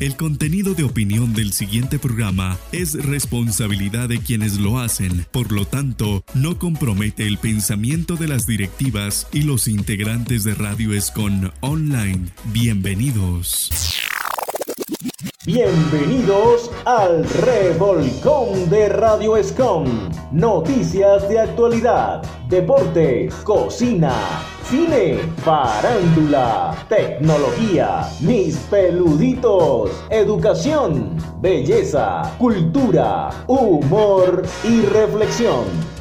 El contenido de opinión del siguiente programa es responsabilidad de quienes lo hacen, por lo tanto, no compromete el pensamiento de las directivas y los integrantes de Radio Escon Online. Bienvenidos. Bienvenidos al Revolcón de Radio Escom. Noticias de actualidad, deportes, cocina cine, farándula, tecnología, mis peluditos, educación, belleza, cultura, humor y reflexión.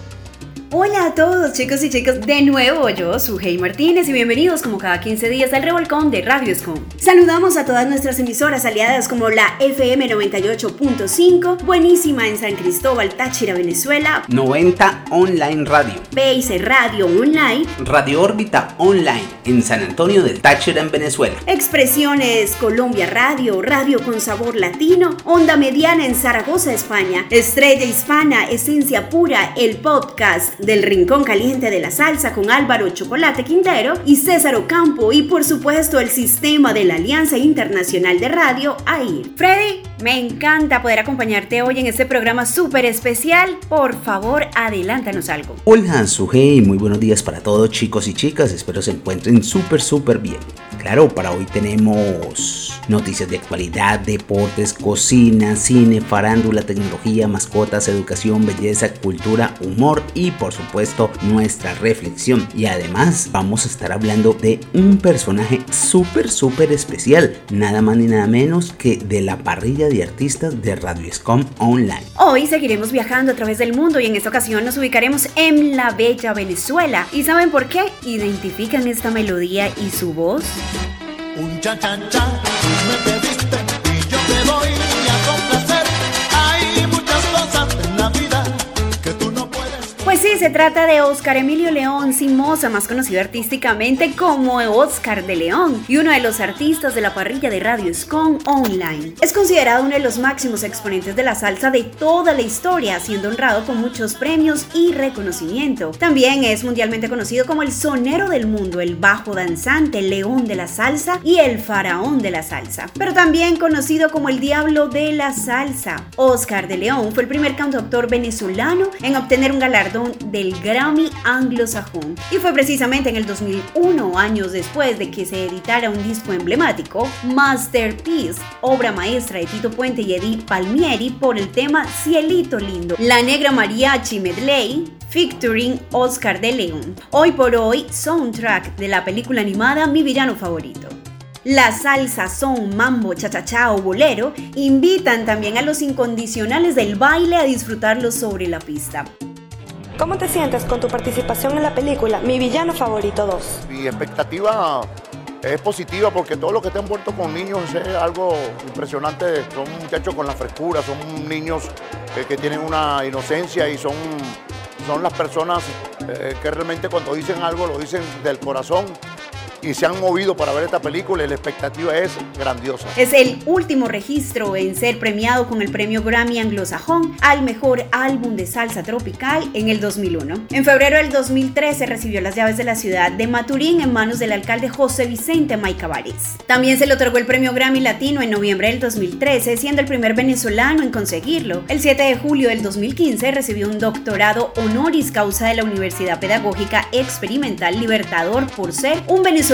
Hola a todos chicos y chicas, de nuevo yo soy Hey Martínez y bienvenidos como cada 15 días al revolcón de Radio Escom. Saludamos a todas nuestras emisoras aliadas como la FM 98.5, buenísima en San Cristóbal, Táchira, Venezuela, 90 Online Radio, Base Radio Online, Radio Órbita Online en San Antonio del Táchira en Venezuela, Expresiones Colombia Radio, Radio con Sabor Latino, Onda Mediana en Zaragoza, España, Estrella Hispana, Esencia Pura, el podcast del Rincón Caliente de la Salsa con Álvaro Chocolate Quintero y César Ocampo y por supuesto el sistema de la Alianza Internacional de Radio AIR. Freddy, me encanta poder acompañarte hoy en este programa súper especial. Por favor, adelántanos algo. Hola, Sujei, muy buenos días para todos chicos y chicas, espero se encuentren súper súper bien. Claro, para hoy tenemos noticias de actualidad, deportes, cocina, cine, farándula, tecnología, mascotas, educación, belleza, cultura, humor y por supuesto nuestra reflexión. Y además vamos a estar hablando de un personaje súper súper especial, nada más ni nada menos que de la parrilla de artistas de Radio Scom Online. Hoy seguiremos viajando a través del mundo y en esta ocasión nos ubicaremos en la bella Venezuela. ¿Y saben por qué? ¿Identifican esta melodía y su voz? Un cha cha cha, sí, se trata de Oscar Emilio León Simosa, más conocido artísticamente como Oscar de León, y uno de los artistas de la parrilla de Radio Scon Online. Es considerado uno de los máximos exponentes de la salsa de toda la historia, siendo honrado con muchos premios y reconocimiento. También es mundialmente conocido como el sonero del mundo, el bajo danzante, el león de la salsa y el faraón de la salsa. Pero también conocido como el diablo de la salsa. Oscar de León fue el primer cantautor venezolano en obtener un galardón del Grammy anglosajón. Y fue precisamente en el 2001, años después de que se editara un disco emblemático, Masterpiece, obra maestra de Tito Puente y Eddie Palmieri por el tema Cielito Lindo, La Negra Mariachi Medley, featuring Oscar de León. Hoy por hoy, soundtrack de la película animada Mi Villano Favorito. La salsa, son, mambo, cha-cha-cha o bolero invitan también a los incondicionales del baile a disfrutarlo sobre la pista. ¿Cómo te sientes con tu participación en la película Mi Villano Favorito 2? Mi expectativa es positiva porque todo lo que está envuelto con niños es algo impresionante. Son muchachos con la frescura, son niños eh, que tienen una inocencia y son, son las personas eh, que realmente cuando dicen algo lo dicen del corazón y se han movido para ver esta película y la expectativa es grandiosa. Es el último registro en ser premiado con el premio Grammy anglosajón al mejor álbum de salsa tropical en el 2001. En febrero del 2013 recibió las llaves de la ciudad de Maturín en manos del alcalde José Vicente Maicabares. También se le otorgó el premio Grammy Latino en noviembre del 2013, siendo el primer venezolano en conseguirlo. El 7 de julio del 2015 recibió un doctorado honoris causa de la Universidad Pedagógica Experimental Libertador por ser un venezolano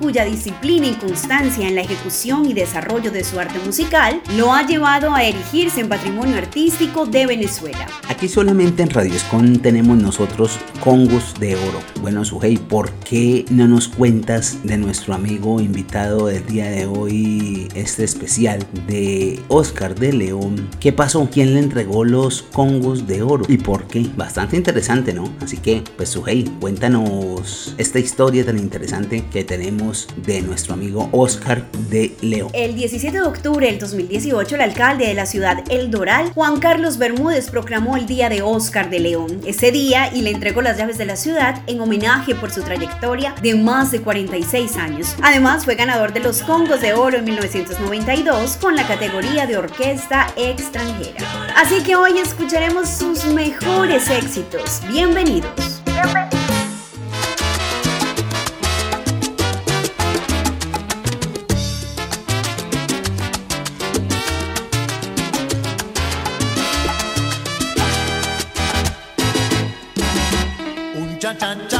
cuya disciplina y constancia en la ejecución y desarrollo de su arte musical lo ha llevado a erigirse en patrimonio artístico de Venezuela. Aquí solamente en Radio Escon tenemos nosotros congos de oro. Bueno, Sujei, ¿por qué no nos cuentas de nuestro amigo invitado del día de hoy, este especial de Oscar de León? ¿Qué pasó? ¿Quién le entregó los congos de oro? ¿Y por qué? Bastante interesante, ¿no? Así que, pues Sujei, cuéntanos esta historia tan interesante que tenemos de nuestro amigo Oscar de León. El 17 de octubre del 2018, el alcalde de la ciudad El Doral, Juan Carlos Bermúdez, proclamó el Día de Oscar de León ese día y le entregó las llaves de la ciudad en homenaje por su trayectoria de más de 46 años. Además, fue ganador de los Congos de Oro en 1992 con la categoría de orquesta extranjera. Así que hoy escucharemos sus mejores éxitos. Bienvenidos. Cha cha cha,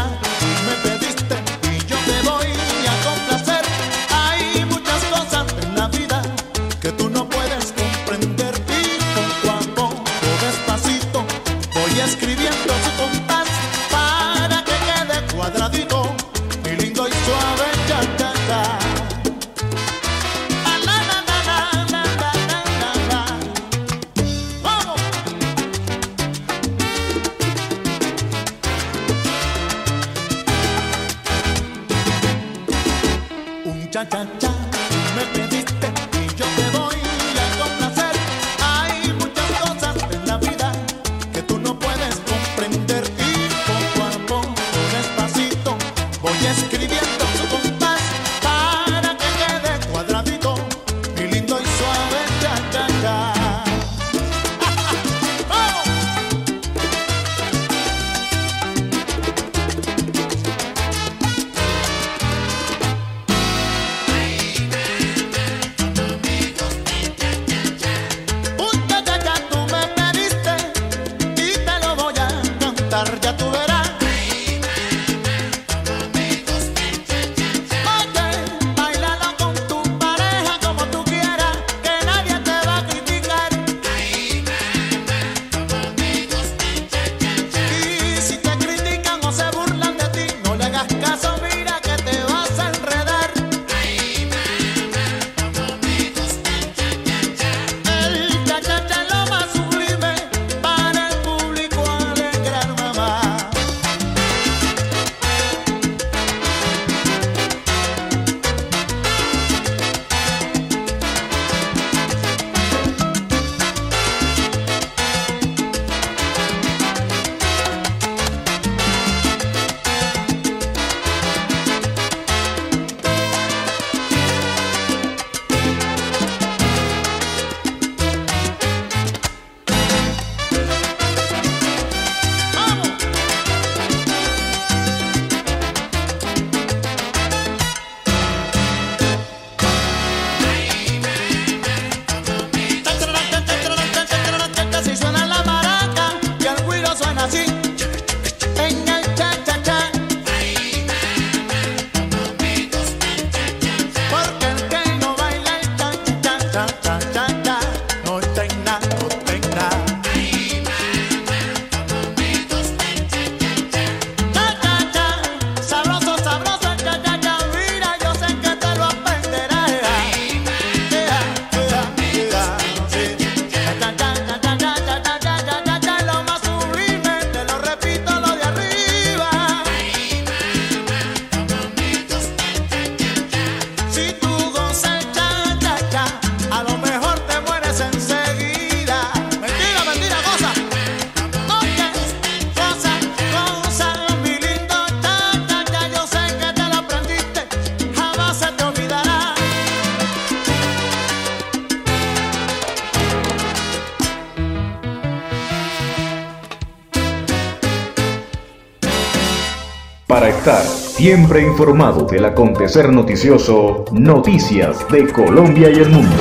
siempre informado del acontecer noticioso, Noticias de Colombia y el Mundo.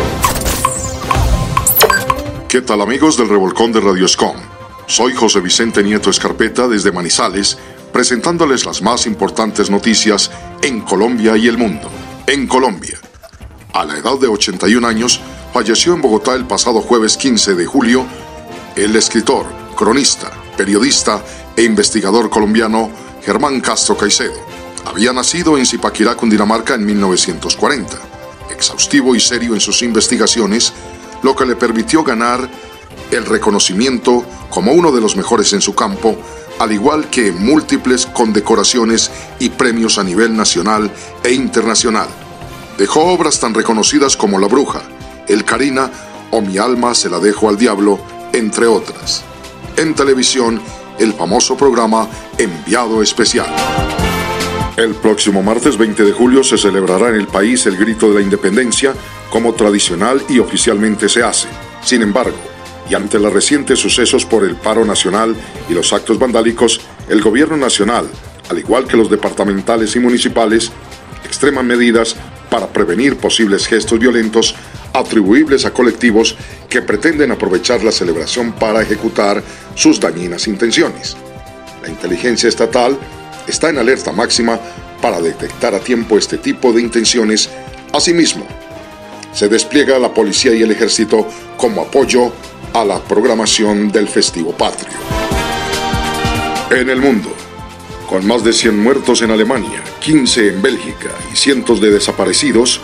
¿Qué tal amigos del Revolcón de Radio Escom? Soy José Vicente Nieto Escarpeta desde Manizales, presentándoles las más importantes noticias en Colombia y el mundo. En Colombia, a la edad de 81 años, falleció en Bogotá el pasado jueves 15 de julio el escritor, cronista, periodista e investigador colombiano Germán Castro Caicedo. Había nacido en Zipaquirá, Cundinamarca en 1940. Exhaustivo y serio en sus investigaciones, lo que le permitió ganar el reconocimiento como uno de los mejores en su campo, al igual que múltiples condecoraciones y premios a nivel nacional e internacional. Dejó obras tan reconocidas como La Bruja, El Carina o Mi alma se la dejo al diablo, entre otras. En televisión, el famoso programa Enviado Especial. El próximo martes 20 de julio se celebrará en el país el grito de la independencia como tradicional y oficialmente se hace. Sin embargo, y ante los recientes sucesos por el paro nacional y los actos vandálicos, el gobierno nacional, al igual que los departamentales y municipales, extreman medidas para prevenir posibles gestos violentos atribuibles a colectivos que pretenden aprovechar la celebración para ejecutar sus dañinas intenciones. La inteligencia estatal está en alerta máxima para detectar a tiempo este tipo de intenciones. Asimismo, se despliega la policía y el ejército como apoyo a la programación del festivo patrio. En el mundo, con más de 100 muertos en Alemania, 15 en Bélgica y cientos de desaparecidos,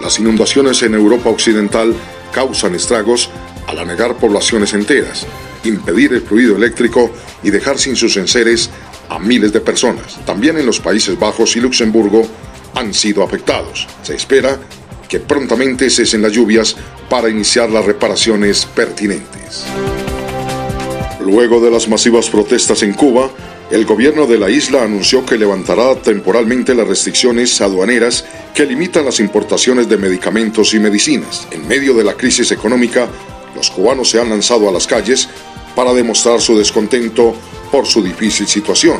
las inundaciones en Europa Occidental causan estragos al anegar poblaciones enteras, impedir el fluido eléctrico y dejar sin sus enseres a miles de personas. También en los Países Bajos y Luxemburgo han sido afectados. Se espera que prontamente cesen las lluvias para iniciar las reparaciones pertinentes. Luego de las masivas protestas en Cuba, el gobierno de la isla anunció que levantará temporalmente las restricciones aduaneras que limitan las importaciones de medicamentos y medicinas. En medio de la crisis económica, los cubanos se han lanzado a las calles para demostrar su descontento por su difícil situación,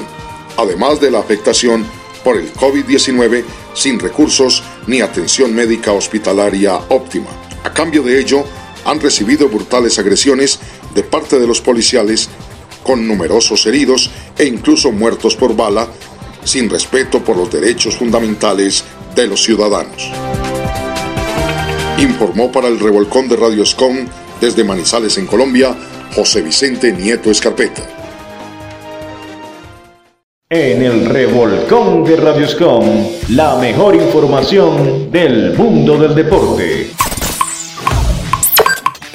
además de la afectación por el COVID-19 sin recursos ni atención médica hospitalaria óptima. A cambio de ello, han recibido brutales agresiones de parte de los policiales con numerosos heridos e incluso muertos por bala, sin respeto por los derechos fundamentales de los ciudadanos. Informó para el revolcón de Radio Escom desde Manizales en Colombia, José Vicente Nieto Escarpeta. En el revolcón de Radioscom, la mejor información del mundo del deporte.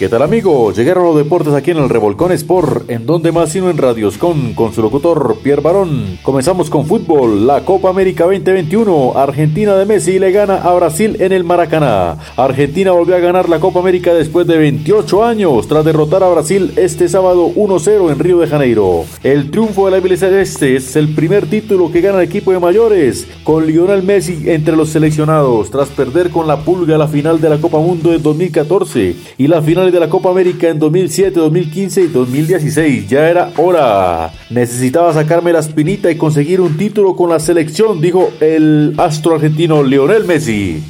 ¿Qué tal amigos? Llegaron los deportes aquí en el Revolcón Sport, en donde más sino en Radioscon, con su locutor Pierre Barón. Comenzamos con fútbol, la Copa América 2021. Argentina de Messi le gana a Brasil en el Maracaná. Argentina volvió a ganar la Copa América después de 28 años, tras derrotar a Brasil este sábado 1-0 en Río de Janeiro. El triunfo de la Celeste es el primer título que gana el equipo de mayores, con Lionel Messi entre los seleccionados, tras perder con la pulga la final de la Copa Mundo en 2014 y la final de la Copa América en 2007, 2015 y 2016. Ya era hora. Necesitaba sacarme la espinita y conseguir un título con la selección, dijo el astro argentino Lionel Messi.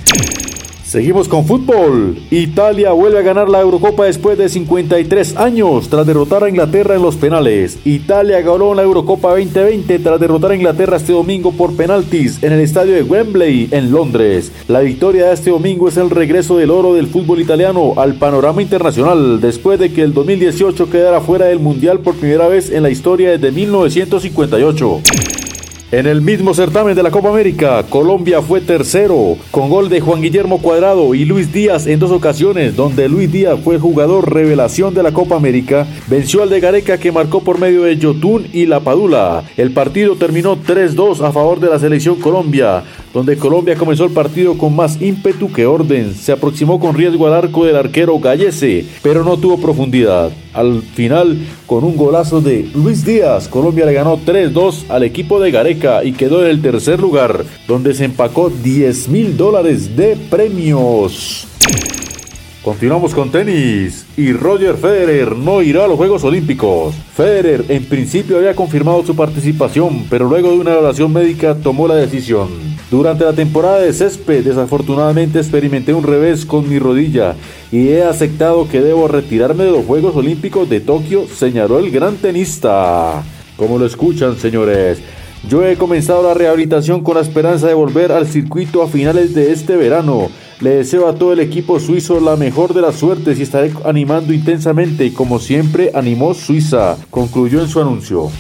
Seguimos con fútbol. Italia vuelve a ganar la Eurocopa después de 53 años tras derrotar a Inglaterra en los penales. Italia ganó la Eurocopa 2020 tras derrotar a Inglaterra este domingo por penaltis en el estadio de Wembley en Londres. La victoria de este domingo es el regreso del oro del fútbol italiano al panorama internacional después de que el 2018 quedara fuera del Mundial por primera vez en la historia desde 1958. En el mismo certamen de la Copa América, Colombia fue tercero, con gol de Juan Guillermo Cuadrado y Luis Díaz en dos ocasiones, donde Luis Díaz fue jugador revelación de la Copa América, venció al de Gareca que marcó por medio de Yotun y La Padula. El partido terminó 3-2 a favor de la selección Colombia, donde Colombia comenzó el partido con más ímpetu que orden. Se aproximó con riesgo al arco del arquero Gallese, pero no tuvo profundidad. Al final, con un golazo de Luis Díaz, Colombia le ganó 3-2 al equipo de Gareca y quedó en el tercer lugar, donde se empacó 10 mil dólares de premios. Continuamos con tenis y Roger Federer no irá a los Juegos Olímpicos. Federer en principio había confirmado su participación, pero luego de una evaluación médica tomó la decisión. Durante la temporada de césped, desafortunadamente experimenté un revés con mi rodilla y he aceptado que debo retirarme de los Juegos Olímpicos de Tokio, señaló el gran tenista. Como lo escuchan, señores. Yo he comenzado la rehabilitación con la esperanza de volver al circuito a finales de este verano. Le deseo a todo el equipo suizo la mejor de las suertes y estaré animando intensamente como siempre animó Suiza, concluyó en su anuncio.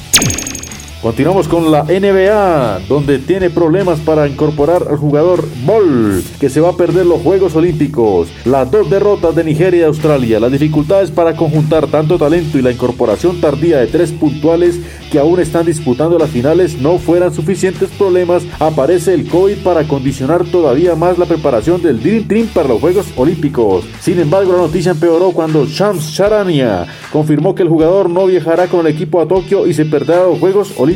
Continuamos con la NBA, donde tiene problemas para incorporar al jugador Ball, que se va a perder los Juegos Olímpicos. Las dos derrotas de Nigeria y Australia, las dificultades para conjuntar tanto talento y la incorporación tardía de tres puntuales que aún están disputando las finales no fueran suficientes problemas, aparece el COVID para condicionar todavía más la preparación del Dream Team para los Juegos Olímpicos. Sin embargo, la noticia empeoró cuando Shams Charania confirmó que el jugador no viajará con el equipo a Tokio y se perderá los Juegos Olímpicos.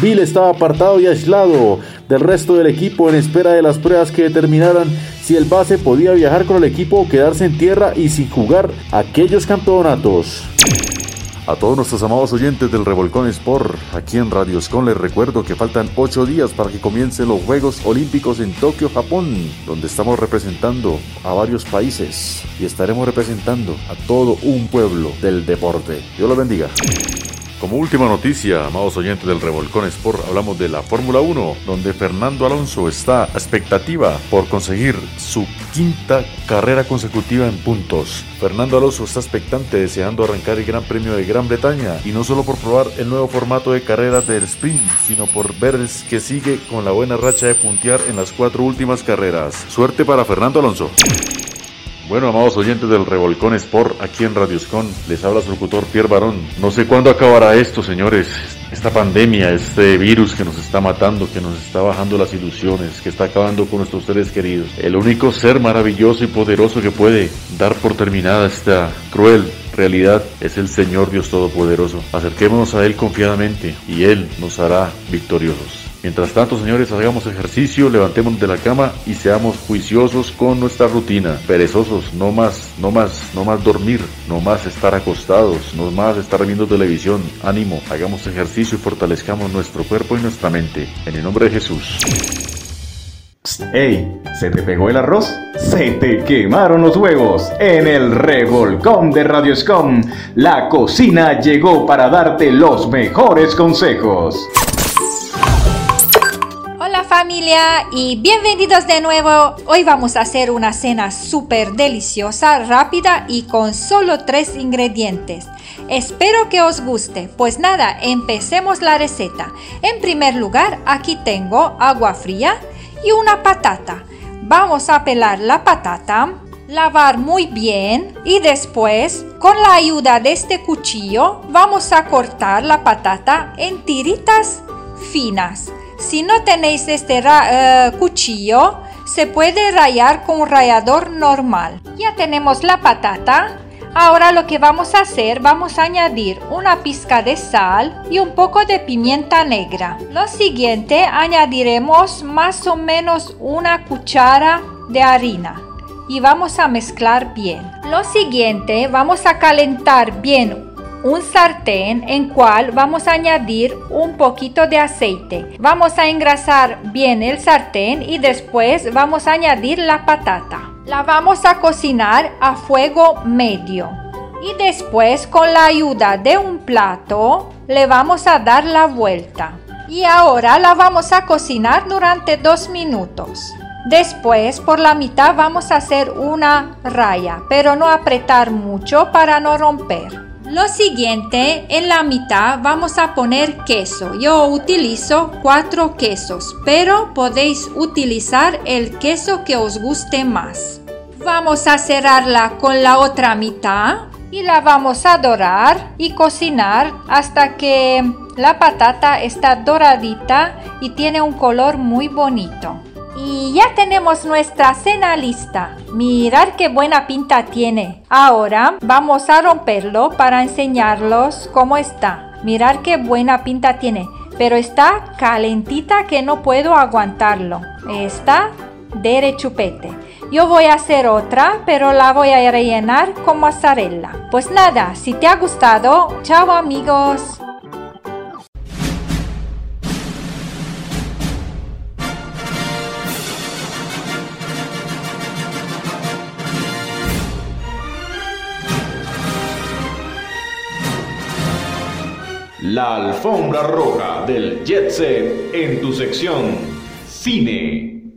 Bill estaba apartado y aislado del resto del equipo en espera de las pruebas que determinaran si el base podía viajar con el equipo o quedarse en tierra y sin jugar aquellos campeonatos. A todos nuestros amados oyentes del Revolcón Sport, aquí en Radio Radioscon les recuerdo que faltan 8 días para que comiencen los Juegos Olímpicos en Tokio, Japón, donde estamos representando a varios países y estaremos representando a todo un pueblo del deporte. Dios lo bendiga. Como última noticia, amados oyentes del Revolcón Sport, hablamos de la Fórmula 1, donde Fernando Alonso está a expectativa por conseguir su quinta carrera consecutiva en puntos. Fernando Alonso está expectante deseando arrancar el Gran Premio de Gran Bretaña y no solo por probar el nuevo formato de carreras del sprint, sino por ver que sigue con la buena racha de puntear en las cuatro últimas carreras. Suerte para Fernando Alonso. Bueno, amados oyentes del Revolcón Sport, aquí en Radioscon, les habla su locutor Pierre Barón. No sé cuándo acabará esto, señores. Esta pandemia, este virus que nos está matando, que nos está bajando las ilusiones, que está acabando con nuestros seres queridos. El único ser maravilloso y poderoso que puede dar por terminada esta cruel realidad es el Señor Dios Todopoderoso. Acerquémonos a Él confiadamente y Él nos hará victoriosos. Mientras tanto, señores, hagamos ejercicio, levantémonos de la cama y seamos juiciosos con nuestra rutina. Perezosos, no más, no más, no más dormir, no más estar acostados, no más estar viendo televisión. Ánimo, hagamos ejercicio y fortalezcamos nuestro cuerpo y nuestra mente. En el nombre de Jesús. ¡Ey! ¿Se te pegó el arroz? ¡Se te quemaron los huevos! En el revolcón de Radioscom, la cocina llegó para darte los mejores consejos familia y bienvenidos de nuevo. Hoy vamos a hacer una cena súper deliciosa, rápida y con solo tres ingredientes. Espero que os guste. Pues nada, empecemos la receta. En primer lugar, aquí tengo agua fría y una patata. Vamos a pelar la patata, lavar muy bien y después, con la ayuda de este cuchillo, vamos a cortar la patata en tiritas finas. Si no tenéis este eh, cuchillo, se puede rayar con un rallador normal. Ya tenemos la patata. Ahora lo que vamos a hacer, vamos a añadir una pizca de sal y un poco de pimienta negra. Lo siguiente, añadiremos más o menos una cuchara de harina y vamos a mezclar bien. Lo siguiente, vamos a calentar bien un sartén en cual vamos a añadir un poquito de aceite. Vamos a engrasar bien el sartén y después vamos a añadir la patata. La vamos a cocinar a fuego medio. Y después con la ayuda de un plato le vamos a dar la vuelta. Y ahora la vamos a cocinar durante dos minutos. Después por la mitad vamos a hacer una raya, pero no apretar mucho para no romper. Lo siguiente, en la mitad vamos a poner queso. Yo utilizo cuatro quesos, pero podéis utilizar el queso que os guste más. Vamos a cerrarla con la otra mitad y la vamos a dorar y cocinar hasta que la patata está doradita y tiene un color muy bonito. Y ya tenemos nuestra cena lista. Mirar qué buena pinta tiene. Ahora vamos a romperlo para enseñarlos cómo está. Mirar qué buena pinta tiene. Pero está calentita que no puedo aguantarlo. Está derechupete. Yo voy a hacer otra, pero la voy a rellenar con mozzarella. Pues nada, si te ha gustado, chao amigos. La alfombra roja del Jet Set en tu sección Cine.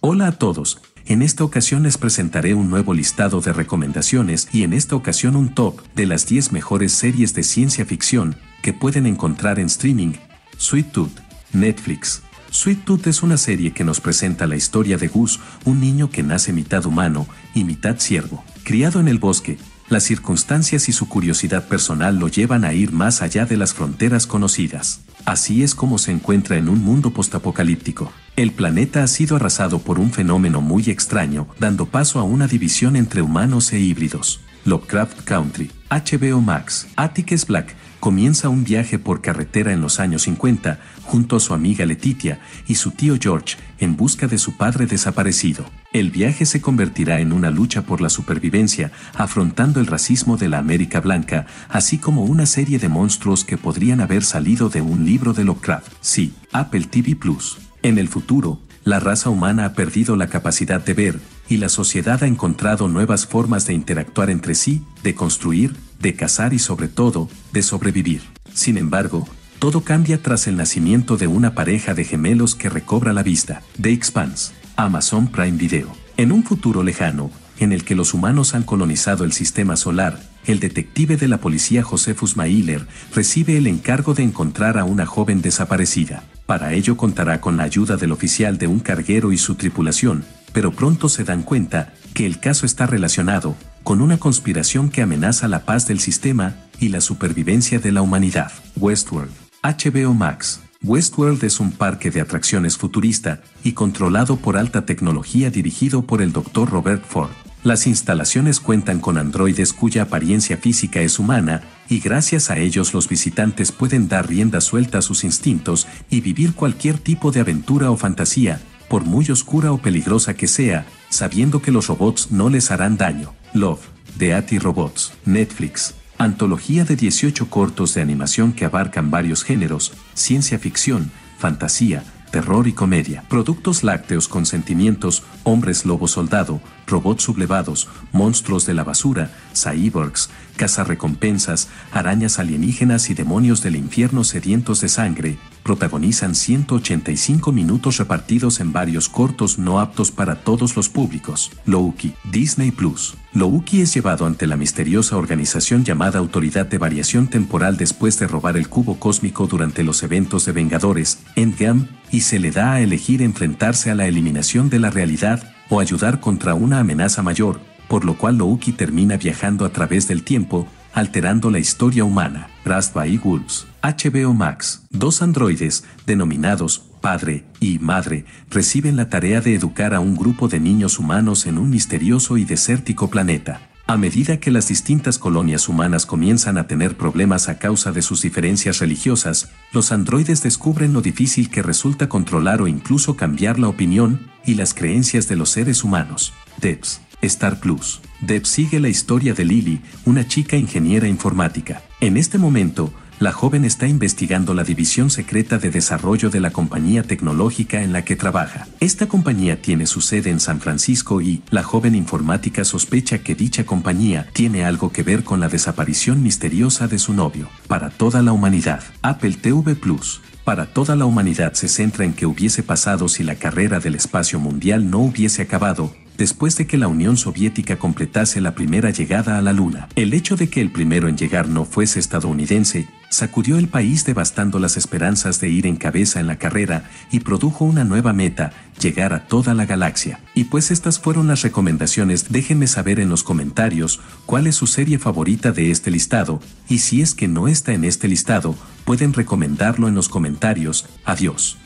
Hola a todos. En esta ocasión les presentaré un nuevo listado de recomendaciones y en esta ocasión un top de las 10 mejores series de ciencia ficción que pueden encontrar en streaming. Sweet Tooth, Netflix. Sweet Tooth es una serie que nos presenta la historia de Gus, un niño que nace mitad humano y mitad ciervo. Criado en el bosque, las circunstancias y su curiosidad personal lo llevan a ir más allá de las fronteras conocidas. Así es como se encuentra en un mundo postapocalíptico. El planeta ha sido arrasado por un fenómeno muy extraño, dando paso a una división entre humanos e híbridos. Lovecraft Country, HBO Max, Atticus Black, comienza un viaje por carretera en los años 50 junto a su amiga Letitia y su tío George en busca de su padre desaparecido. El viaje se convertirá en una lucha por la supervivencia, afrontando el racismo de la América Blanca, así como una serie de monstruos que podrían haber salido de un libro de Lovecraft. Sí, Apple TV Plus. En el futuro, la raza humana ha perdido la capacidad de ver, y la sociedad ha encontrado nuevas formas de interactuar entre sí, de construir, de cazar y sobre todo, de sobrevivir. Sin embargo, todo cambia tras el nacimiento de una pareja de gemelos que recobra la vista. The Expanse, Amazon Prime Video. En un futuro lejano, en el que los humanos han colonizado el sistema solar, el detective de la policía Josephus Mailer recibe el encargo de encontrar a una joven desaparecida. Para ello contará con la ayuda del oficial de un carguero y su tripulación, pero pronto se dan cuenta que el caso está relacionado con una conspiración que amenaza la paz del sistema y la supervivencia de la humanidad. Westworld. HBO Max. Westworld es un parque de atracciones futurista y controlado por alta tecnología dirigido por el Dr. Robert Ford. Las instalaciones cuentan con androides cuya apariencia física es humana, y gracias a ellos los visitantes pueden dar rienda suelta a sus instintos y vivir cualquier tipo de aventura o fantasía, por muy oscura o peligrosa que sea, sabiendo que los robots no les harán daño. Love, de Ati Robots, Netflix. Antología de 18 cortos de animación que abarcan varios géneros, ciencia ficción, fantasía, terror y comedia. Productos lácteos con sentimientos, hombres lobo soldado, robots sublevados, monstruos de la basura, cyborgs, cazarrecompensas, arañas alienígenas y demonios del infierno sedientos de sangre, protagonizan 185 minutos repartidos en varios cortos no aptos para todos los públicos. Louki, Disney Plus. Louki es llevado ante la misteriosa organización llamada Autoridad de Variación Temporal después de robar el cubo cósmico durante los eventos de Vengadores, Endgame, y se le da a elegir enfrentarse a la eliminación de la realidad o ayudar contra una amenaza mayor, por lo cual Louki termina viajando a través del tiempo, alterando la historia humana. Rust by Wolves. HBO Max. Dos androides, denominados Padre y Madre, reciben la tarea de educar a un grupo de niños humanos en un misterioso y desértico planeta. A medida que las distintas colonias humanas comienzan a tener problemas a causa de sus diferencias religiosas, los androides descubren lo difícil que resulta controlar o incluso cambiar la opinión y las creencias de los seres humanos. Devs, Star Plus. Devs sigue la historia de Lily, una chica ingeniera informática. En este momento, la joven está investigando la división secreta de desarrollo de la compañía tecnológica en la que trabaja. Esta compañía tiene su sede en San Francisco y la joven informática sospecha que dicha compañía tiene algo que ver con la desaparición misteriosa de su novio. Para toda la humanidad, Apple TV Plus. Para toda la humanidad se centra en que hubiese pasado si la carrera del espacio mundial no hubiese acabado, después de que la Unión Soviética completase la primera llegada a la Luna. El hecho de que el primero en llegar no fuese estadounidense sacudió el país devastando las esperanzas de ir en cabeza en la carrera y produjo una nueva meta, llegar a toda la galaxia. Y pues estas fueron las recomendaciones, déjenme saber en los comentarios cuál es su serie favorita de este listado, y si es que no está en este listado, pueden recomendarlo en los comentarios. Adiós.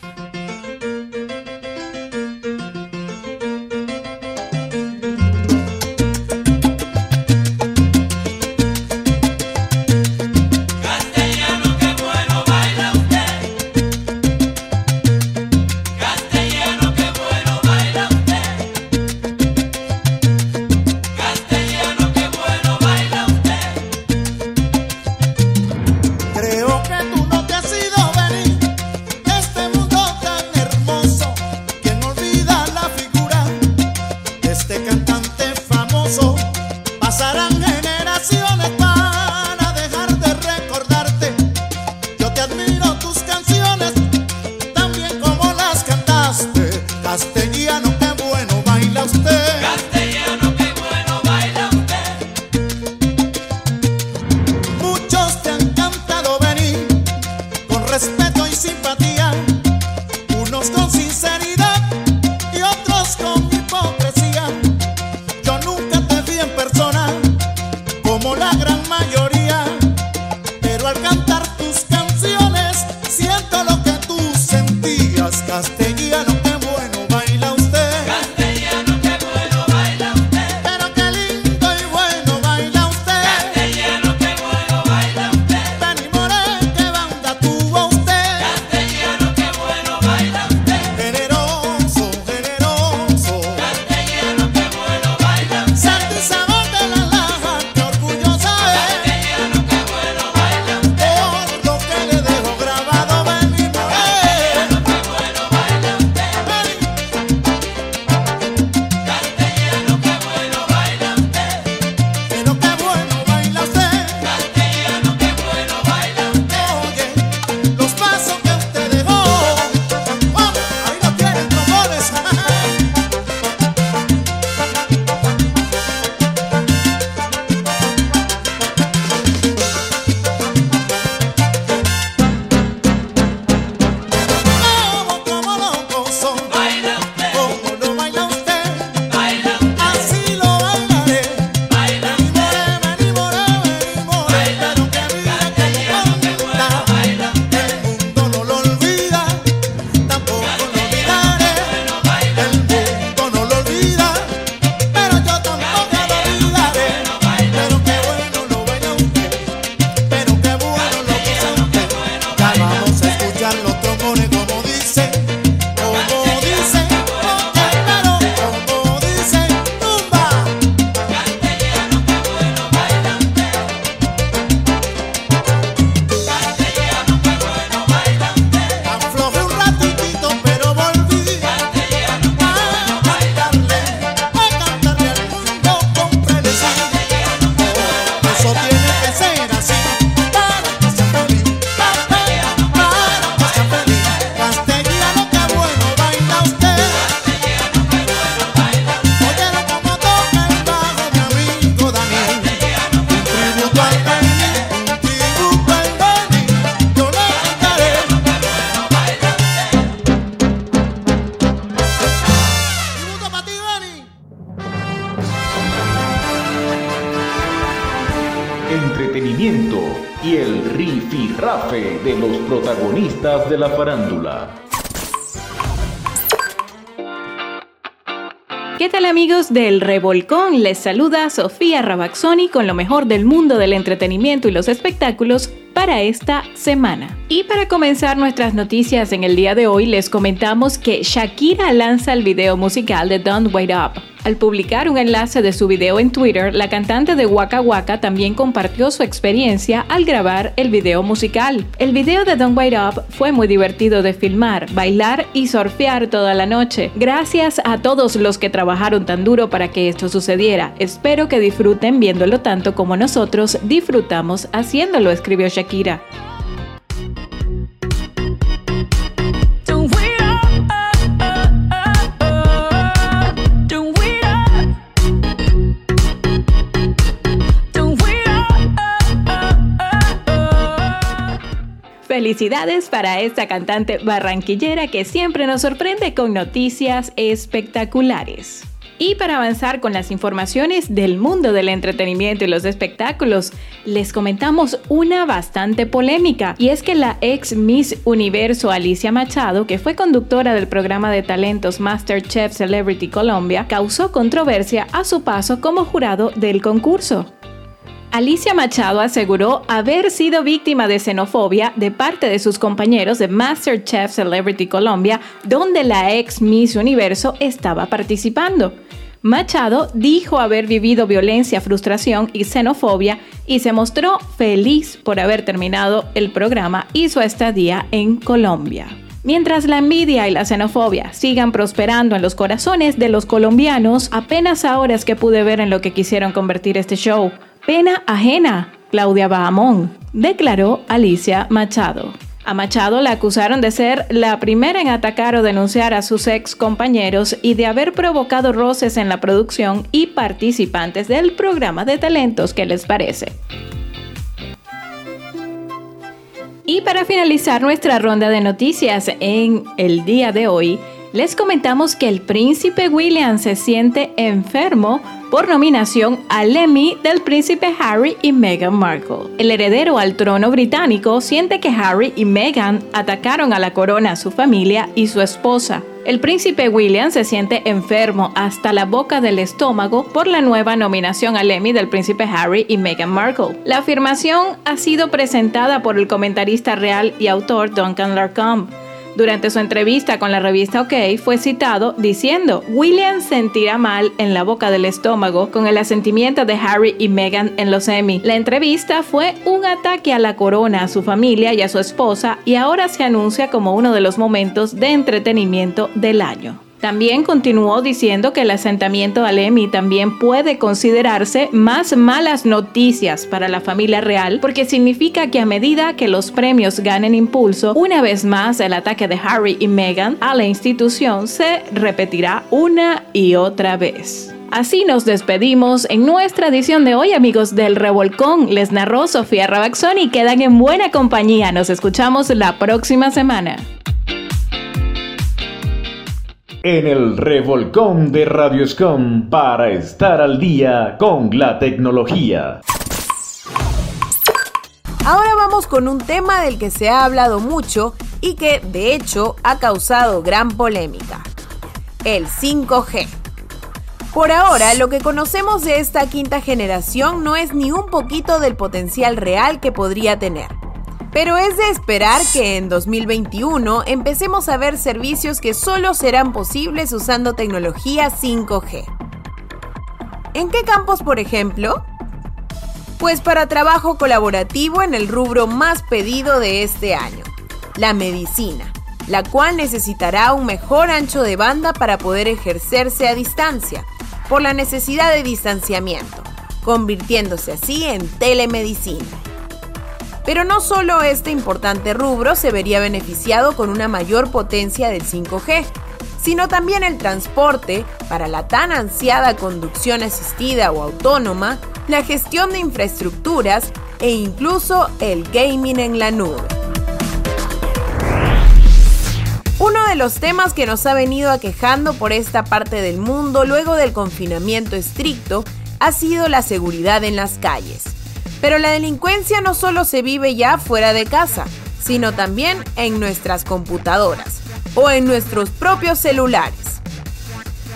Del Revolcón? Les saluda Sofía Rabaxoni con lo mejor del mundo del entretenimiento y los espectáculos para esta semana. Y para comenzar nuestras noticias en el día de hoy les comentamos que Shakira lanza el video musical de Don't Wait Up. Al publicar un enlace de su video en Twitter, la cantante de Waka Waka también compartió su experiencia al grabar el video musical. El video de Don't Wait Up fue muy divertido de filmar, bailar y surfear toda la noche. Gracias a todos los que trabajaron tan duro para que esto sucediera. Espero que disfruten viéndolo tanto como nosotros disfrutamos haciéndolo, escribió Shakira. Felicidades para esta cantante barranquillera que siempre nos sorprende con noticias espectaculares. Y para avanzar con las informaciones del mundo del entretenimiento y los espectáculos, les comentamos una bastante polémica, y es que la ex Miss Universo Alicia Machado, que fue conductora del programa de talentos MasterChef Celebrity Colombia, causó controversia a su paso como jurado del concurso. Alicia Machado aseguró haber sido víctima de xenofobia de parte de sus compañeros de MasterChef Celebrity Colombia, donde la ex Miss Universo estaba participando. Machado dijo haber vivido violencia, frustración y xenofobia y se mostró feliz por haber terminado el programa y su estadía en Colombia. Mientras la envidia y la xenofobia sigan prosperando en los corazones de los colombianos, apenas ahora es que pude ver en lo que quisieron convertir este show. Pena ajena, Claudia Bahamón, declaró Alicia Machado. A Machado la acusaron de ser la primera en atacar o denunciar a sus ex compañeros y de haber provocado roces en la producción y participantes del programa de talentos que les parece. Y para finalizar nuestra ronda de noticias en el día de hoy, les comentamos que el príncipe William se siente enfermo por nominación al Emmy del príncipe Harry y Meghan Markle. El heredero al trono británico siente que Harry y Meghan atacaron a la corona a su familia y su esposa. El príncipe William se siente enfermo hasta la boca del estómago por la nueva nominación al Emmy del príncipe Harry y Meghan Markle. La afirmación ha sido presentada por el comentarista real y autor Duncan Larcombe. Durante su entrevista con la revista OK fue citado diciendo, William sentirá mal en la boca del estómago con el asentimiento de Harry y Meghan en los Emmy. La entrevista fue un ataque a la corona, a su familia y a su esposa y ahora se anuncia como uno de los momentos de entretenimiento del año. También continuó diciendo que el asentamiento al Emmy también puede considerarse más malas noticias para la familia real porque significa que a medida que los premios ganen impulso, una vez más el ataque de Harry y Meghan a la institución se repetirá una y otra vez. Así nos despedimos en nuestra edición de hoy, amigos del Revolcón. Les narró Sofía Rabaxón y quedan en buena compañía. Nos escuchamos la próxima semana en el revolcón de Radioscom para estar al día con la tecnología. Ahora vamos con un tema del que se ha hablado mucho y que de hecho ha causado gran polémica. El 5G. Por ahora, lo que conocemos de esta quinta generación no es ni un poquito del potencial real que podría tener. Pero es de esperar que en 2021 empecemos a ver servicios que solo serán posibles usando tecnología 5G. ¿En qué campos, por ejemplo? Pues para trabajo colaborativo en el rubro más pedido de este año, la medicina, la cual necesitará un mejor ancho de banda para poder ejercerse a distancia, por la necesidad de distanciamiento, convirtiéndose así en telemedicina. Pero no solo este importante rubro se vería beneficiado con una mayor potencia del 5G, sino también el transporte para la tan ansiada conducción asistida o autónoma, la gestión de infraestructuras e incluso el gaming en la nube. Uno de los temas que nos ha venido aquejando por esta parte del mundo luego del confinamiento estricto ha sido la seguridad en las calles. Pero la delincuencia no solo se vive ya fuera de casa, sino también en nuestras computadoras o en nuestros propios celulares.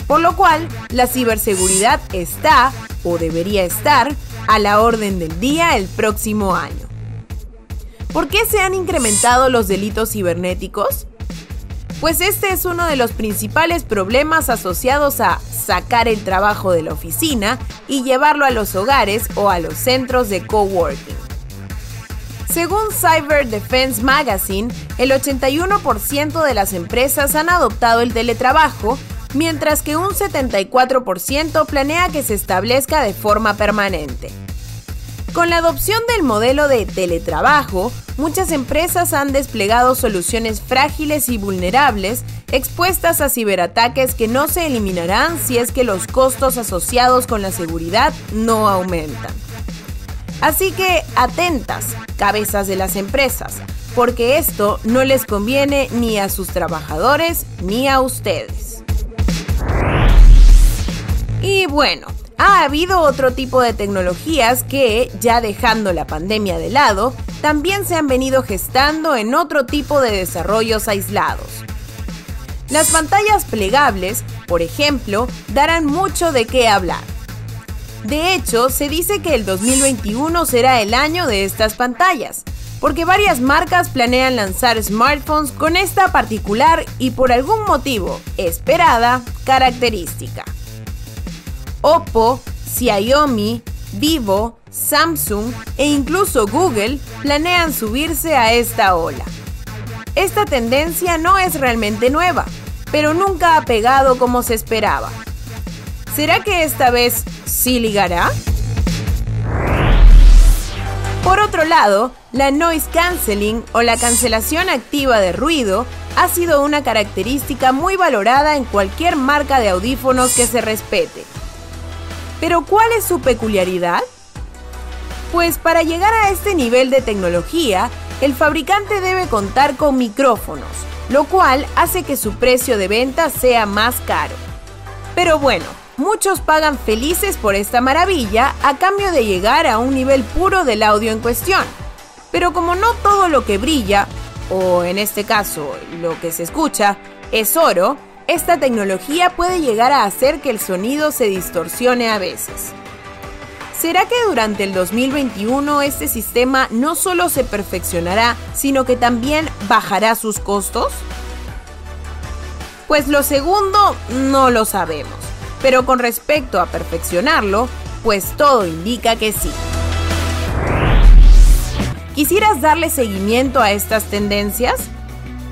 Por lo cual, la ciberseguridad está, o debería estar, a la orden del día el próximo año. ¿Por qué se han incrementado los delitos cibernéticos? Pues este es uno de los principales problemas asociados a sacar el trabajo de la oficina y llevarlo a los hogares o a los centros de coworking. Según Cyber Defense Magazine, el 81% de las empresas han adoptado el teletrabajo, mientras que un 74% planea que se establezca de forma permanente. Con la adopción del modelo de teletrabajo, muchas empresas han desplegado soluciones frágiles y vulnerables expuestas a ciberataques que no se eliminarán si es que los costos asociados con la seguridad no aumentan. Así que atentas, cabezas de las empresas, porque esto no les conviene ni a sus trabajadores ni a ustedes. Y bueno, ha habido otro tipo de tecnologías que, ya dejando la pandemia de lado, también se han venido gestando en otro tipo de desarrollos aislados. Las pantallas plegables, por ejemplo, darán mucho de qué hablar. De hecho, se dice que el 2021 será el año de estas pantallas, porque varias marcas planean lanzar smartphones con esta particular y por algún motivo esperada característica. Oppo, Xiaomi, Vivo, Samsung e incluso Google planean subirse a esta ola. Esta tendencia no es realmente nueva, pero nunca ha pegado como se esperaba. ¿Será que esta vez sí ligará? Por otro lado, la noise cancelling o la cancelación activa de ruido ha sido una característica muy valorada en cualquier marca de audífonos que se respete. Pero ¿cuál es su peculiaridad? Pues para llegar a este nivel de tecnología, el fabricante debe contar con micrófonos, lo cual hace que su precio de venta sea más caro. Pero bueno, muchos pagan felices por esta maravilla a cambio de llegar a un nivel puro del audio en cuestión. Pero como no todo lo que brilla, o en este caso lo que se escucha, es oro, esta tecnología puede llegar a hacer que el sonido se distorsione a veces. ¿Será que durante el 2021 este sistema no solo se perfeccionará, sino que también bajará sus costos? Pues lo segundo no lo sabemos, pero con respecto a perfeccionarlo, pues todo indica que sí. ¿Quisieras darle seguimiento a estas tendencias?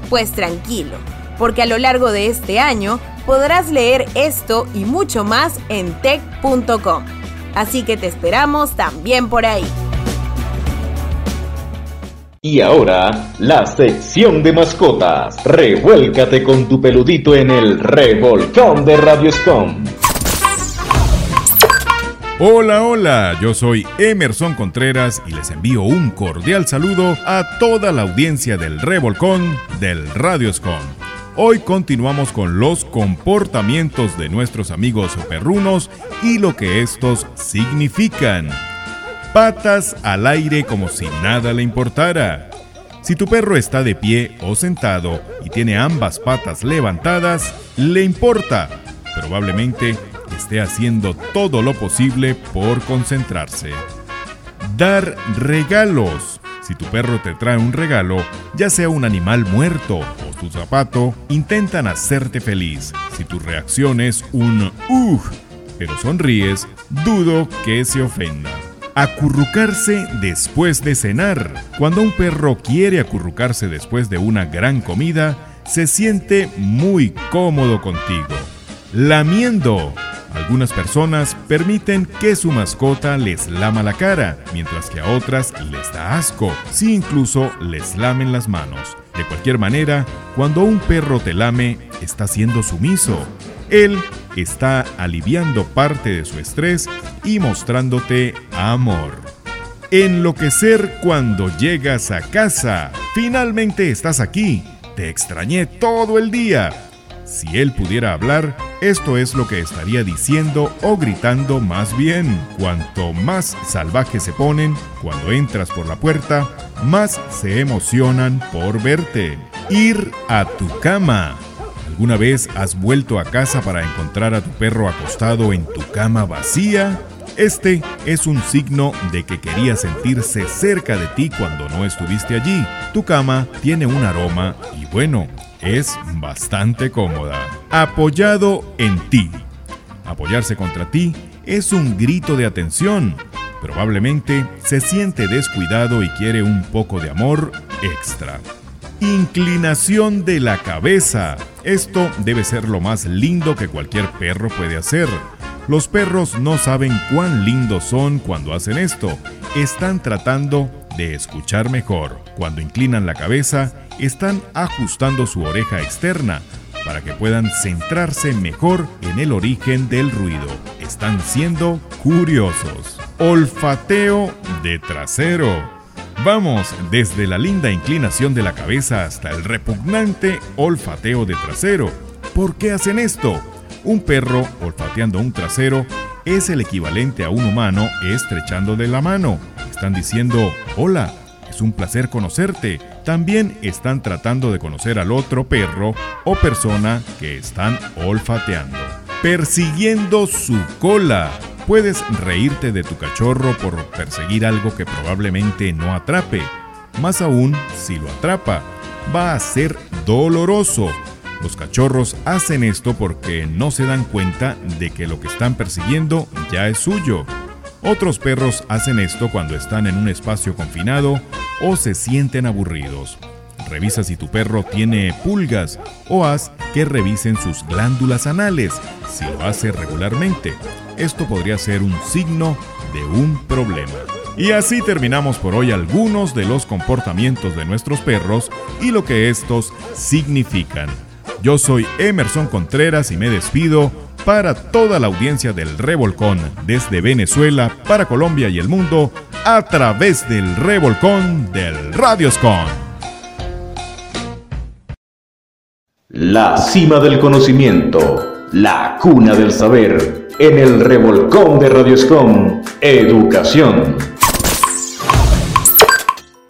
Pues tranquilo porque a lo largo de este año podrás leer esto y mucho más en tech.com. Así que te esperamos también por ahí. Y ahora, la sección de mascotas. Revuélcate con tu peludito en el revolcón de Radioscom. Hola, hola, yo soy Emerson Contreras y les envío un cordial saludo a toda la audiencia del Revolcón del Radioscom. Hoy continuamos con los comportamientos de nuestros amigos perrunos y lo que estos significan. Patas al aire como si nada le importara. Si tu perro está de pie o sentado y tiene ambas patas levantadas, le importa. Probablemente esté haciendo todo lo posible por concentrarse. Dar regalos. Si tu perro te trae un regalo, ya sea un animal muerto tu zapato, intentan hacerte feliz. Si tu reacción es un ugh, pero sonríes, dudo que se ofenda. Acurrucarse después de cenar. Cuando un perro quiere acurrucarse después de una gran comida, se siente muy cómodo contigo. Lamiendo. Algunas personas permiten que su mascota les lama la cara, mientras que a otras les da asco, si incluso les lamen las manos. De cualquier manera, cuando un perro te lame, está siendo sumiso. Él está aliviando parte de su estrés y mostrándote amor. Enloquecer cuando llegas a casa. Finalmente estás aquí. Te extrañé todo el día. Si él pudiera hablar, Esto es lo que estaría diciendo o gritando más bien. Cuanto más salvajes se ponen cuando entras por la puerta, más se emocionan por verte. Ir a tu cama. ¿Alguna vez has vuelto a casa para encontrar a tu perro acostado en tu cama vacía? Este es un signo de que quería sentirse cerca de ti cuando no estuviste allí. Tu cama tiene un aroma y bueno, es bastante cómoda. Apoyado en ti. Apoyarse contra ti es un grito de atención. Probablemente se siente descuidado y quiere un poco de amor extra. Inclinación de la cabeza. Esto debe ser lo más lindo que cualquier perro puede hacer. Los perros no saben cuán lindos son cuando hacen esto. Están tratando de escuchar mejor. Cuando inclinan la cabeza, están ajustando su oreja externa para que puedan centrarse mejor en el origen del ruido. Están siendo curiosos. Olfateo de trasero. Vamos desde la linda inclinación de la cabeza hasta el repugnante olfateo de trasero. ¿Por qué hacen esto? Un perro olfateando un trasero es el equivalente a un humano estrechándole la mano. Están diciendo, hola, es un placer conocerte. También están tratando de conocer al otro perro o persona que están olfateando. Persiguiendo su cola. Puedes reírte de tu cachorro por perseguir algo que probablemente no atrape. Más aún, si lo atrapa, va a ser doloroso los cachorros hacen esto porque no se dan cuenta de que lo que están persiguiendo ya es suyo. Otros perros hacen esto cuando están en un espacio confinado o se sienten aburridos. Revisa si tu perro tiene pulgas o haz que revisen sus glándulas anales si lo hace regularmente. Esto podría ser un signo de un problema. Y así terminamos por hoy algunos de los comportamientos de nuestros perros y lo que estos significan. Yo soy Emerson Contreras y me despido para toda la audiencia del Revolcón desde Venezuela para Colombia y el mundo a través del Revolcón del Radioscon. La cima del conocimiento, la cuna del saber, en el Revolcón de Radioscom, Educación.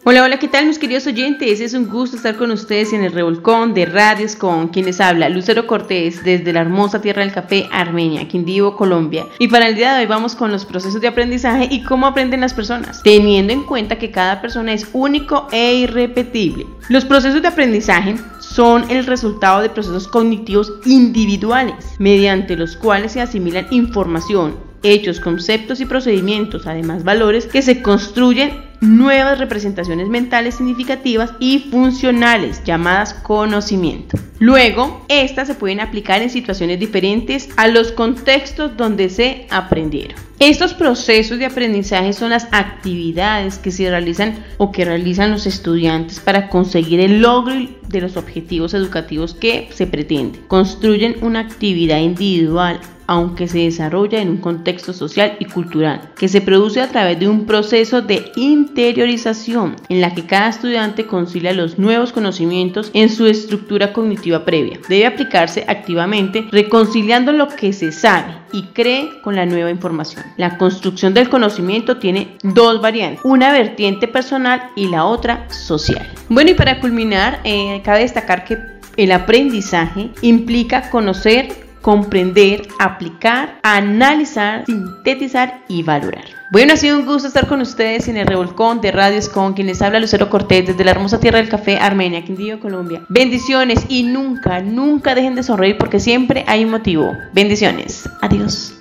Hola, hola, ¿qué tal mis queridos oyentes? Es un gusto estar con ustedes en el revolcón de Radios con quienes habla Lucero Cortés desde la hermosa tierra del café Armenia, Quindío, Colombia. Y para el día de hoy vamos con los procesos de aprendizaje y cómo aprenden las personas, teniendo en cuenta que cada persona es único e irrepetible. Los procesos de aprendizaje son el resultado de procesos cognitivos individuales, mediante los cuales se asimilan información, hechos, conceptos y procedimientos, además valores que se construyen nuevas representaciones mentales significativas y funcionales llamadas conocimiento. Luego, estas se pueden aplicar en situaciones diferentes a los contextos donde se aprendieron. Estos procesos de aprendizaje son las actividades que se realizan o que realizan los estudiantes para conseguir el logro de los objetivos educativos que se pretende. Construyen una actividad individual aunque se desarrolla en un contexto social y cultural, que se produce a través de un proceso de interiorización en la que cada estudiante concilia los nuevos conocimientos en su estructura cognitiva previa. Debe aplicarse activamente reconciliando lo que se sabe y cree con la nueva información. La construcción del conocimiento tiene dos variantes, una vertiente personal y la otra social. Bueno, y para culminar, eh, cabe destacar que el aprendizaje implica conocer comprender, aplicar, analizar, sintetizar y valorar. Bueno, ha sido un gusto estar con ustedes en el revolcón de Radios con quien les habla Lucero Cortés desde la hermosa tierra del café Armenia, Quindío, Colombia. Bendiciones y nunca, nunca dejen de sonreír porque siempre hay un motivo. Bendiciones. Adiós.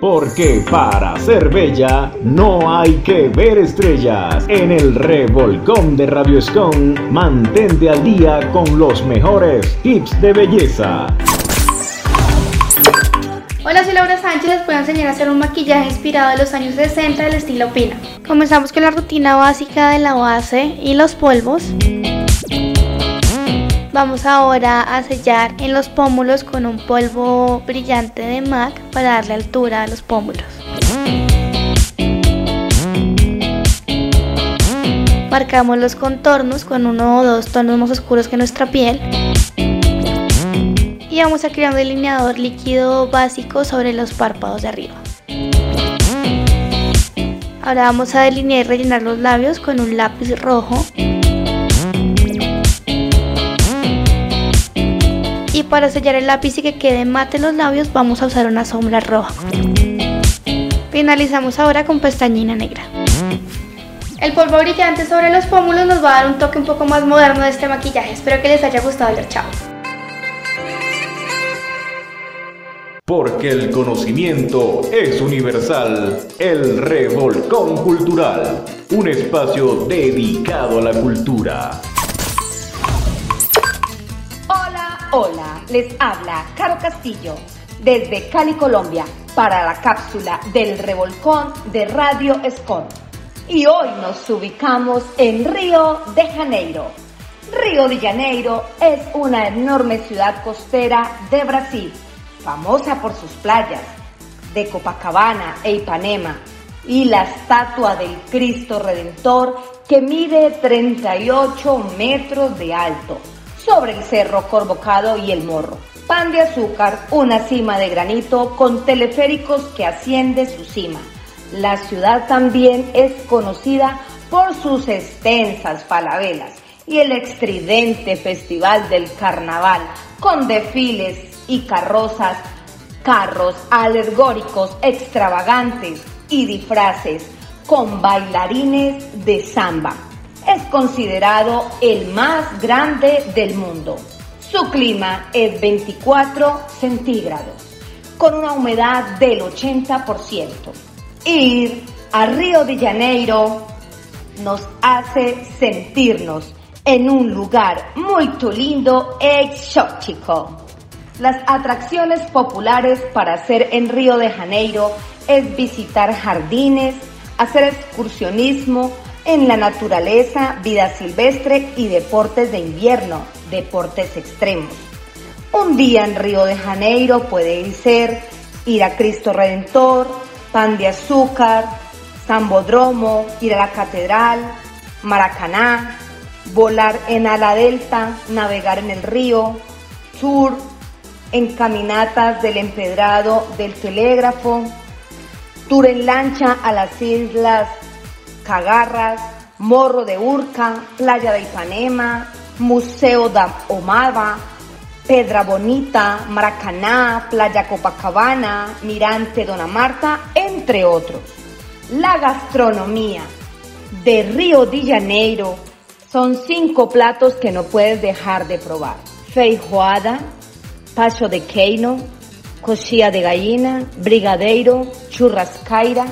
Porque para ser bella no hay que ver estrellas. En el revolcón de Radio Escon, mantente al día con los mejores tips de belleza. Hola, soy Laura Sánchez, les voy a enseñar a hacer un maquillaje inspirado de los años 60 del estilo Pina. Comenzamos con la rutina básica de la base y los polvos. Vamos ahora a sellar en los pómulos con un polvo brillante de MAC para darle altura a los pómulos. Marcamos los contornos con uno o dos tonos más oscuros que nuestra piel. Y vamos a crear un delineador líquido básico sobre los párpados de arriba. Ahora vamos a delinear y rellenar los labios con un lápiz rojo. Y para sellar el lápiz y que quede mate los labios vamos a usar una sombra roja. Finalizamos ahora con pestañina negra. El polvo brillante sobre los pómulos nos va a dar un toque un poco más moderno de este maquillaje. Espero que les haya gustado el chao. Porque el conocimiento es universal. El Revolcón Cultural. Un espacio dedicado a la cultura. Hola, hola. Les habla Caro Castillo desde Cali, Colombia, para la cápsula del Revolcón de Radio Escon y hoy nos ubicamos en Río de Janeiro. Río de Janeiro es una enorme ciudad costera de Brasil, famosa por sus playas de Copacabana e Ipanema y la estatua del Cristo Redentor que mide 38 metros de alto sobre el Cerro Corvocado y el Morro. Pan de azúcar, una cima de granito con teleféricos que asciende su cima la ciudad también es conocida por sus extensas falabelas y el estridente festival del carnaval con desfiles y carrozas, carros alegóricos extravagantes y disfraces con bailarines de samba. Es considerado el más grande del mundo. Su clima es 24 centígrados, con una humedad del 80% ir a Río de Janeiro nos hace sentirnos en un lugar muy lindo e exótico. Las atracciones populares para hacer en Río de Janeiro es visitar jardines, hacer excursionismo en la naturaleza, vida silvestre y deportes de invierno, deportes extremos. Un día en Río de Janeiro puede ser ir a Cristo Redentor, pan de azúcar, Zambodromo, ir a la catedral, Maracaná, volar en ala delta, navegar en el río, tour, en caminatas del empedrado del telégrafo, tour en lancha a las islas Cagarras, Morro de Urca, Playa de Ipanema, Museo da Omava, Pedra Bonita, Maracaná, Playa Copacabana, Mirante Dona Marta, entre otros. La gastronomía de Río de Janeiro son cinco platos que no puedes dejar de probar. Feijoada, pacho de queino, coxilla de gallina, brigadeiro, churrascaira.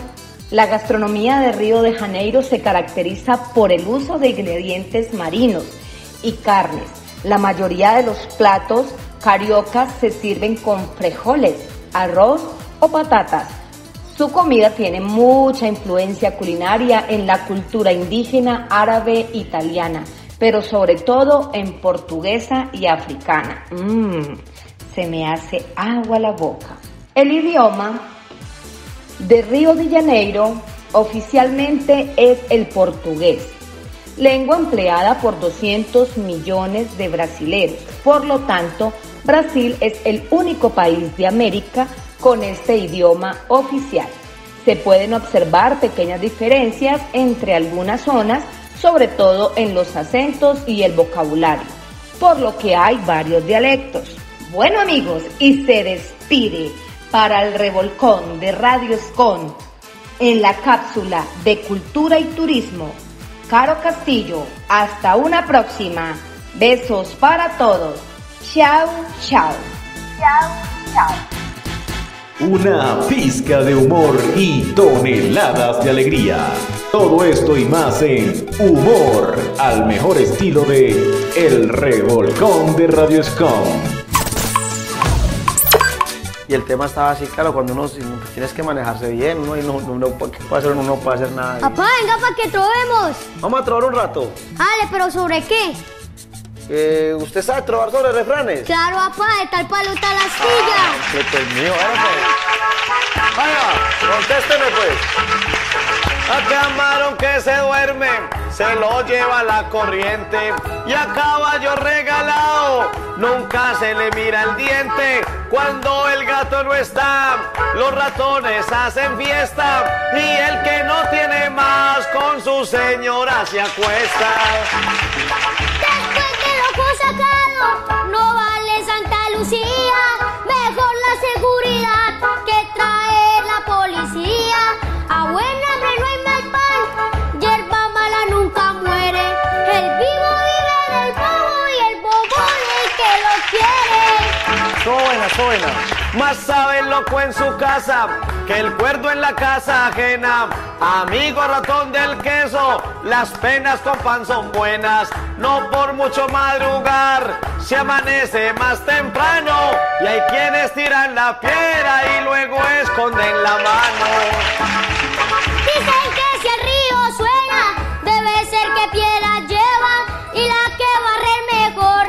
La gastronomía de Río de Janeiro se caracteriza por el uso de ingredientes marinos y carnes la mayoría de los platos cariocas se sirven con frijoles, arroz o patatas. Su comida tiene mucha influencia culinaria en la cultura indígena, árabe, italiana, pero sobre todo en portuguesa y africana. Mmm, se me hace agua la boca. El idioma de Río de Janeiro oficialmente es el portugués lengua empleada por 200 millones de brasileños. Por lo tanto, Brasil es el único país de América con este idioma oficial. Se pueden observar pequeñas diferencias entre algunas zonas, sobre todo en los acentos y el vocabulario, por lo que hay varios dialectos. Bueno amigos, y se despide para el revolcón de Radio Escon en la cápsula de cultura y turismo Caro Castillo. Hasta una próxima. Besos para todos. Chao, chao. Chao, chao. Una pizca de humor y toneladas de alegría. Todo esto y más en Humor, al mejor estilo de El Revolcón de Radio Scom. Y el tema estaba así, claro, cuando uno tienes que manejarse bien, uno, y no, no, puede hacer, uno no puede hacer nada. Papá, venga para que trovemos. Vamos a trobar un rato. Dale, pero ¿sobre qué? Eh, ¿Usted sabe trobar sobre refranes? Claro, papá, de tal palo está la silla. Ah, mío, ahora pues. Vaya, contésteme pues. A camarón que se duerme, se lo lleva la corriente. Y a caballo regalado, nunca se le mira el diente. Cuando el gato no está, los ratones hacen fiesta. Y el que no tiene más, con su señora se acuesta. Después que lo fue sacado, no vale Santa Lucía. Mejor la seguridad que trae la policía. A buen Suena. Más sabe el loco en su casa que el cuerdo en la casa ajena. Amigo ratón del queso, las penas con pan son buenas. No por mucho madrugar, se amanece más temprano. Y hay quienes tiran la piedra y luego esconden la mano. Dicen que si el río suena, debe ser que piedra lleva y la que barrer mejor,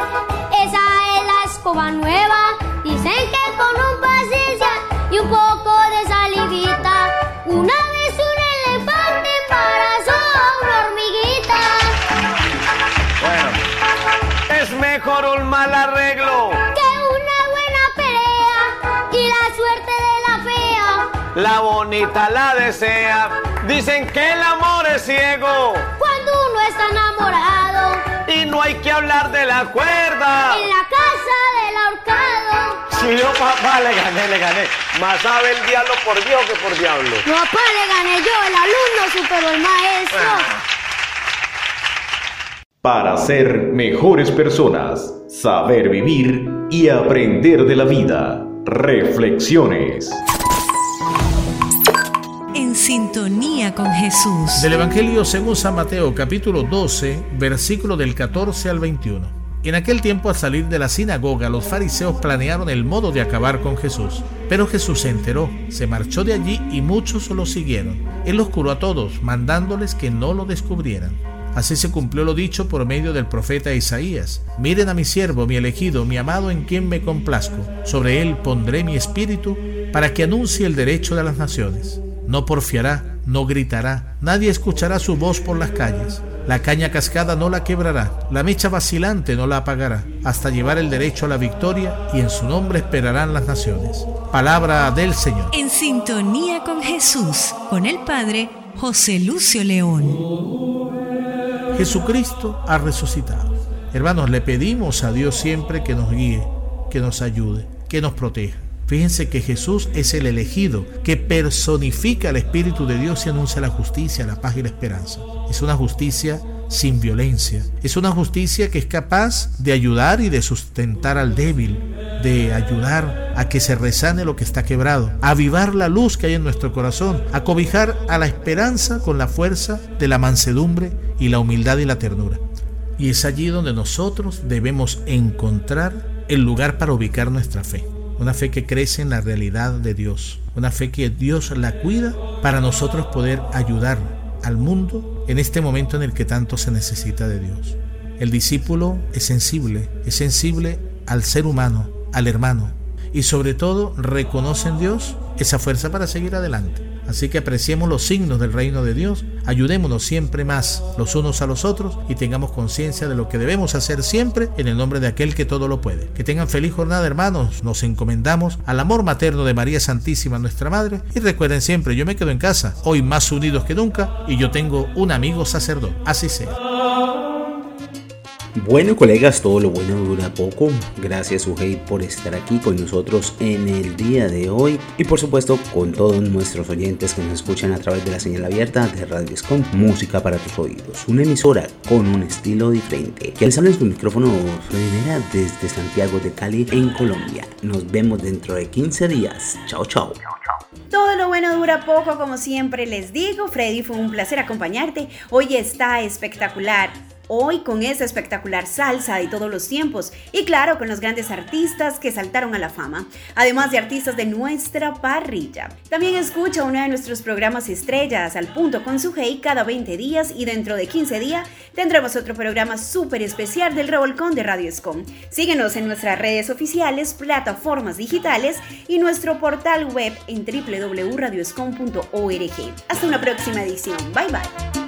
esa es la escoba nueva. La bonita la desea. Dicen que el amor es ciego. Cuando uno está enamorado. Y no hay que hablar de la cuerda. En la casa del ahorcado. Si yo, papá, le gané, le gané. Más sabe el diablo por Dios que por diablo. No, papá, le gané yo. El alumno superó al maestro. Para ser mejores personas, saber vivir y aprender de la vida. Reflexiones. Sintonía con Jesús. Del Evangelio según San Mateo capítulo 12, versículo del 14 al 21. En aquel tiempo al salir de la sinagoga los fariseos planearon el modo de acabar con Jesús. Pero Jesús se enteró, se marchó de allí y muchos lo siguieron. Él los curó a todos, mandándoles que no lo descubrieran. Así se cumplió lo dicho por medio del profeta Isaías. Miren a mi siervo, mi elegido, mi amado en quien me complazco. Sobre él pondré mi espíritu para que anuncie el derecho de las naciones. No porfiará, no gritará, nadie escuchará su voz por las calles. La caña cascada no la quebrará, la mecha vacilante no la apagará, hasta llevar el derecho a la victoria y en su nombre esperarán las naciones. Palabra del Señor. En sintonía con Jesús, con el Padre José Lucio León. Jesucristo ha resucitado. Hermanos, le pedimos a Dios siempre que nos guíe, que nos ayude, que nos proteja. Fíjense que Jesús es el elegido, que personifica el Espíritu de Dios y anuncia la justicia, la paz y la esperanza. Es una justicia sin violencia. Es una justicia que es capaz de ayudar y de sustentar al débil, de ayudar a que se resane lo que está quebrado, a avivar la luz que hay en nuestro corazón, a cobijar a la esperanza con la fuerza de la mansedumbre y la humildad y la ternura. Y es allí donde nosotros debemos encontrar el lugar para ubicar nuestra fe. Una fe que crece en la realidad de Dios. Una fe que Dios la cuida para nosotros poder ayudar al mundo en este momento en el que tanto se necesita de Dios. El discípulo es sensible, es sensible al ser humano, al hermano, y sobre todo reconoce en Dios esa fuerza para seguir adelante. Así que apreciemos los signos del reino de Dios, ayudémonos siempre más los unos a los otros y tengamos conciencia de lo que debemos hacer siempre en el nombre de aquel que todo lo puede. Que tengan feliz jornada hermanos, nos encomendamos al amor materno de María Santísima nuestra Madre y recuerden siempre, yo me quedo en casa, hoy más unidos que nunca y yo tengo un amigo sacerdote, así sea. Bueno, colegas, todo lo bueno dura poco. Gracias, Ugei, por estar aquí con nosotros en el día de hoy. Y por supuesto, con todos nuestros oyentes que nos escuchan a través de la señal abierta de Radio Scom, música para tus oídos. Una emisora con un estilo diferente. Que les habla en su micrófono Fredera desde Santiago de Cali, en Colombia. Nos vemos dentro de 15 días. Chao, chao. Todo lo bueno dura poco, como siempre les digo. Freddy, fue un placer acompañarte. Hoy está espectacular Hoy con esa espectacular salsa de todos los tiempos y claro con los grandes artistas que saltaron a la fama, además de artistas de nuestra parrilla. También escucha uno de nuestros programas estrellas al punto con su hey cada 20 días y dentro de 15 días tendremos otro programa súper especial del Revolcón de Radio Escom. Síguenos en nuestras redes oficiales, plataformas digitales y nuestro portal web en www.radioscom.org. Hasta una próxima edición. Bye bye.